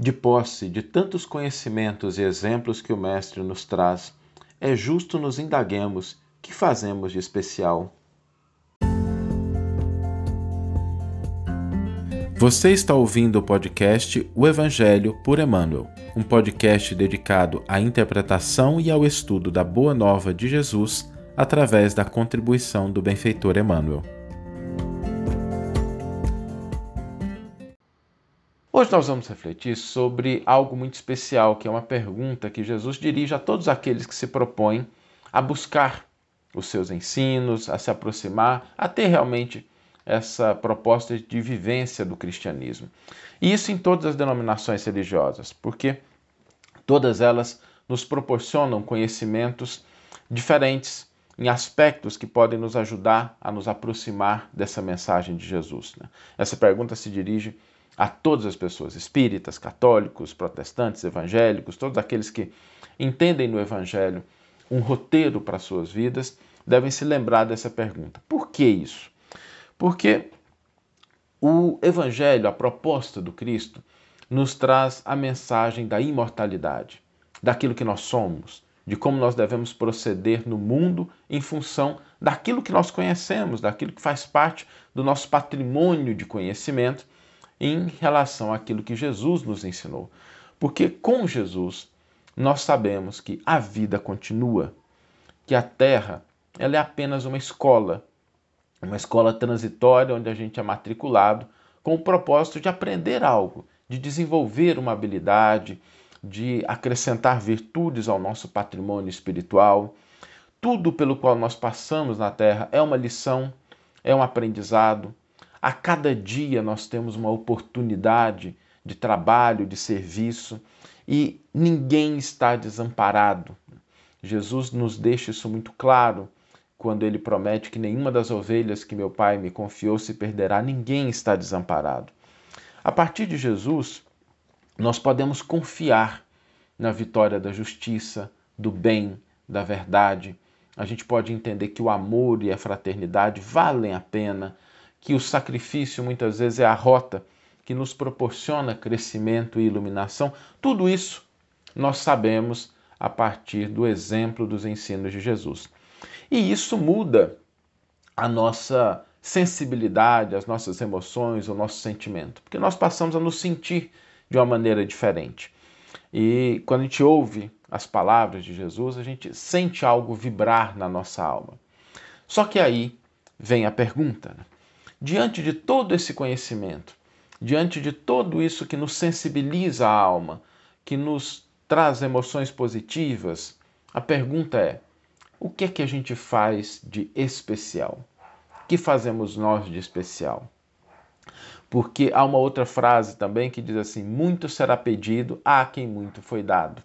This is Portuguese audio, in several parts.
De posse de tantos conhecimentos e exemplos que o Mestre nos traz, é justo nos indaguemos que fazemos de especial. Você está ouvindo o podcast O Evangelho por Emmanuel, um podcast dedicado à interpretação e ao estudo da Boa Nova de Jesus através da contribuição do benfeitor Emmanuel. Hoje nós vamos refletir sobre algo muito especial, que é uma pergunta que Jesus dirige a todos aqueles que se propõem a buscar os seus ensinos, a se aproximar, a ter realmente essa proposta de vivência do cristianismo. E isso em todas as denominações religiosas, porque todas elas nos proporcionam conhecimentos diferentes em aspectos que podem nos ajudar a nos aproximar dessa mensagem de Jesus. Né? Essa pergunta se dirige a todas as pessoas, espíritas, católicos, protestantes, evangélicos, todos aqueles que entendem no Evangelho um roteiro para suas vidas, devem se lembrar dessa pergunta. Por que isso? Porque o Evangelho, a proposta do Cristo, nos traz a mensagem da imortalidade, daquilo que nós somos, de como nós devemos proceder no mundo em função daquilo que nós conhecemos, daquilo que faz parte do nosso patrimônio de conhecimento em relação àquilo que Jesus nos ensinou. Porque com Jesus nós sabemos que a vida continua, que a terra ela é apenas uma escola, uma escola transitória onde a gente é matriculado com o propósito de aprender algo, de desenvolver uma habilidade, de acrescentar virtudes ao nosso patrimônio espiritual. Tudo pelo qual nós passamos na Terra é uma lição, é um aprendizado, a cada dia nós temos uma oportunidade de trabalho, de serviço e ninguém está desamparado. Jesus nos deixa isso muito claro quando ele promete que nenhuma das ovelhas que meu Pai me confiou se perderá, ninguém está desamparado. A partir de Jesus, nós podemos confiar na vitória da justiça, do bem, da verdade. A gente pode entender que o amor e a fraternidade valem a pena, que o sacrifício muitas vezes é a rota que nos proporciona crescimento e iluminação. Tudo isso nós sabemos a partir do exemplo dos ensinos de Jesus. E isso muda a nossa sensibilidade, as nossas emoções, o nosso sentimento, porque nós passamos a nos sentir de uma maneira diferente. E quando a gente ouve as palavras de Jesus, a gente sente algo vibrar na nossa alma. Só que aí vem a pergunta: né? Diante de todo esse conhecimento, diante de tudo isso que nos sensibiliza a alma, que nos traz emoções positivas, a pergunta é: o que é que a gente faz de especial? O que fazemos nós de especial? Porque há uma outra frase também que diz assim: muito será pedido a quem muito foi dado.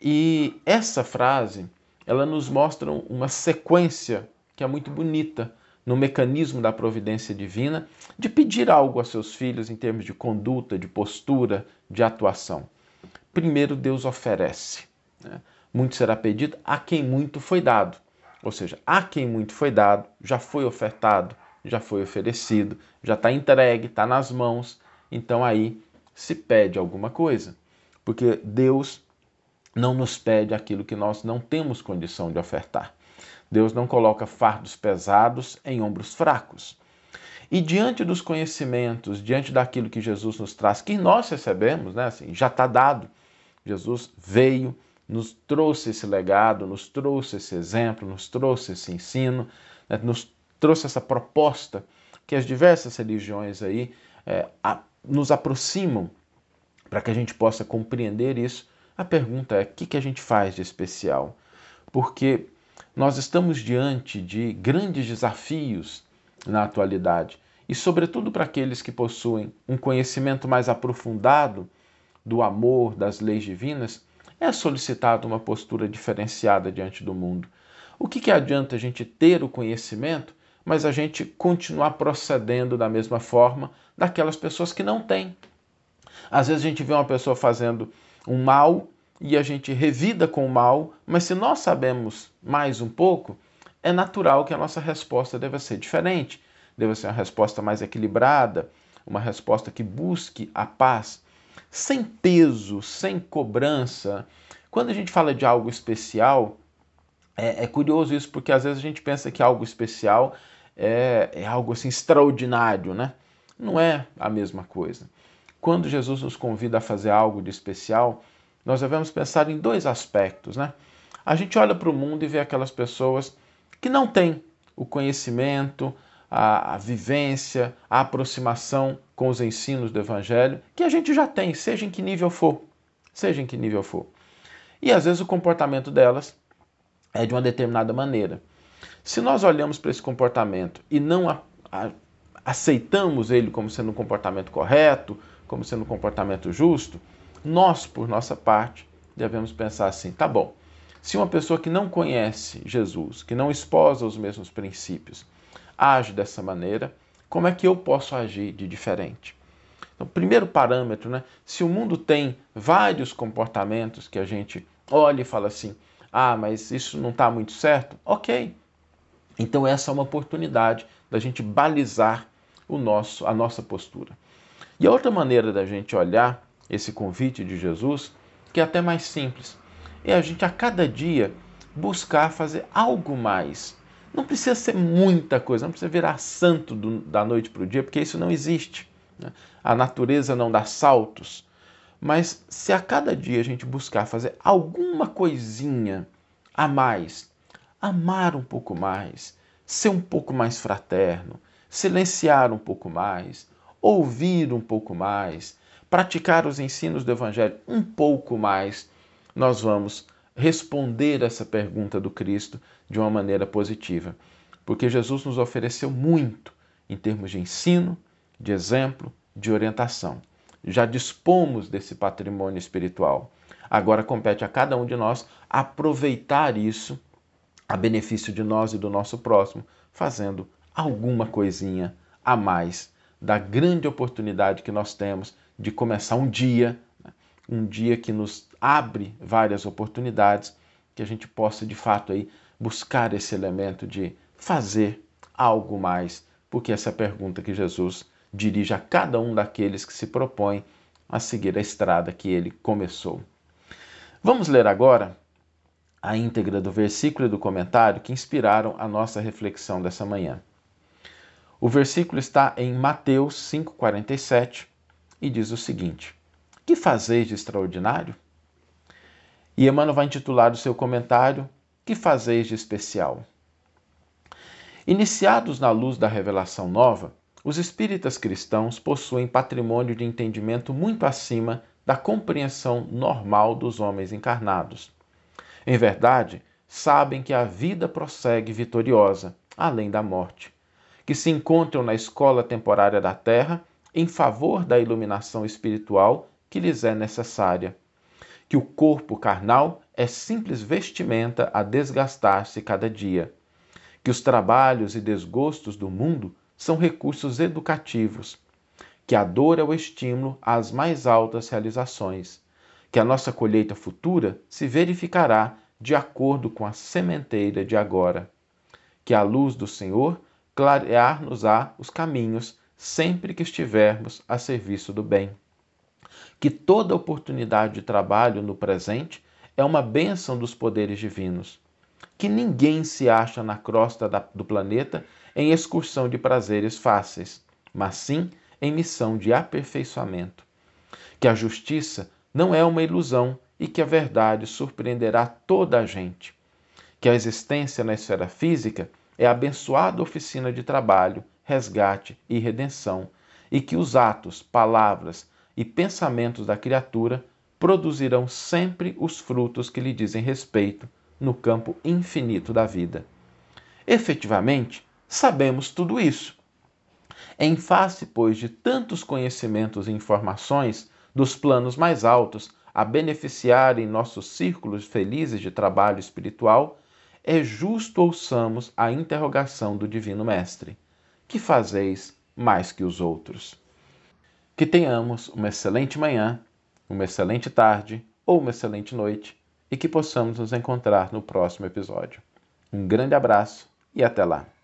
E essa frase, ela nos mostra uma sequência que é muito bonita no mecanismo da providência divina de pedir algo a seus filhos em termos de conduta, de postura, de atuação. Primeiro, Deus oferece. Né? Muito será pedido a quem muito foi dado. Ou seja, a quem muito foi dado, já foi ofertado, já foi oferecido, já está entregue, está nas mãos. Então aí se pede alguma coisa. Porque Deus não nos pede aquilo que nós não temos condição de ofertar. Deus não coloca fardos pesados em ombros fracos. E diante dos conhecimentos, diante daquilo que Jesus nos traz, que nós recebemos, né, assim, já está dado. Jesus veio, nos trouxe esse legado, nos trouxe esse exemplo, nos trouxe esse ensino, né, nos trouxe essa proposta que as diversas religiões aí é, a, nos aproximam para que a gente possa compreender isso. A pergunta é: o que, que a gente faz de especial? Porque nós estamos diante de grandes desafios na atualidade e, sobretudo, para aqueles que possuem um conhecimento mais aprofundado do amor, das leis divinas, é solicitado uma postura diferenciada diante do mundo. O que, que adianta a gente ter o conhecimento, mas a gente continuar procedendo da mesma forma daquelas pessoas que não têm? Às vezes a gente vê uma pessoa fazendo um mal e a gente revida com o mal, mas se nós sabemos mais um pouco, é natural que a nossa resposta deva ser diferente, deva ser uma resposta mais equilibrada, uma resposta que busque a paz. sem peso, sem cobrança. Quando a gente fala de algo especial, é, é curioso isso, porque às vezes a gente pensa que algo especial é, é algo assim extraordinário, né? Não é a mesma coisa. Quando Jesus nos convida a fazer algo de especial, nós devemos pensar em dois aspectos, né? A gente olha para o mundo e vê aquelas pessoas que não têm o conhecimento, a, a, vivência, a aproximação com os ensinos do Evangelho, que a gente já tem, seja em que nível for. Seja em que nível for. E às vezes o comportamento delas é de uma determinada maneira. Se nós olhamos para esse comportamento e não a, a, aceitamos ele como sendo um comportamento correto, como sendo um comportamento justo, nós, por nossa parte, devemos pensar assim: tá bom, se uma pessoa que não conhece Jesus, que não esposa os mesmos princípios, age dessa maneira, como é que eu posso agir de diferente? Então, primeiro parâmetro, né? Se o mundo tem vários comportamentos que a gente olha e fala assim: ah, mas isso não está muito certo, ok. Então, essa é uma oportunidade da gente balizar o nosso, a nossa postura. E a outra maneira da gente olhar esse convite de Jesus, que é até mais simples, é a gente a cada dia buscar fazer algo mais. Não precisa ser muita coisa, não precisa virar santo do, da noite para o dia, porque isso não existe. Né? A natureza não dá saltos. Mas se a cada dia a gente buscar fazer alguma coisinha a mais, amar um pouco mais, ser um pouco mais fraterno, silenciar um pouco mais, ouvir um pouco mais, praticar os ensinos do Evangelho um pouco mais, nós vamos responder essa pergunta do Cristo de uma maneira positiva. Porque Jesus nos ofereceu muito em termos de ensino, de exemplo, de orientação já dispomos desse patrimônio espiritual. Agora compete a cada um de nós aproveitar isso a benefício de nós e do nosso próximo, fazendo alguma coisinha a mais da grande oportunidade que nós temos de começar um dia, né? um dia que nos abre várias oportunidades, que a gente possa de fato aí buscar esse elemento de fazer algo mais, porque essa é a pergunta que Jesus dirige a cada um daqueles que se propõem a seguir a estrada que ele começou. Vamos ler agora a íntegra do versículo e do comentário que inspiraram a nossa reflexão dessa manhã. O versículo está em Mateus 5,47 e diz o seguinte: Que fazeis de extraordinário? E Emmanuel vai intitular o seu comentário Que fazeis de especial? Iniciados na luz da revelação nova, os espíritas cristãos possuem patrimônio de entendimento muito acima da compreensão normal dos homens encarnados. Em verdade, sabem que a vida prossegue vitoriosa, além da morte, que se encontram na escola temporária da Terra em favor da iluminação espiritual que lhes é necessária, que o corpo carnal é simples vestimenta a desgastar-se cada dia, que os trabalhos e desgostos do mundo são recursos educativos, que a dor é o estímulo às mais altas realizações, que a nossa colheita futura se verificará de acordo com a sementeira de agora, que a luz do Senhor clarear-nos-á os caminhos sempre que estivermos a serviço do bem, que toda oportunidade de trabalho no presente é uma bênção dos poderes divinos, que ninguém se acha na crosta da, do planeta em excursão de prazeres fáceis, mas sim em missão de aperfeiçoamento. Que a justiça não é uma ilusão e que a verdade surpreenderá toda a gente. Que a existência na esfera física é abençoada oficina de trabalho, resgate e redenção, e que os atos, palavras e pensamentos da criatura produzirão sempre os frutos que lhe dizem respeito no campo infinito da vida. Efetivamente, sabemos tudo isso. Em face, pois, de tantos conhecimentos e informações dos planos mais altos a beneficiarem nossos círculos felizes de trabalho espiritual, é justo ouçamos a interrogação do Divino Mestre: Que fazeis mais que os outros? Que tenhamos uma excelente manhã, uma excelente tarde ou uma excelente noite e que possamos nos encontrar no próximo episódio. Um grande abraço e até lá!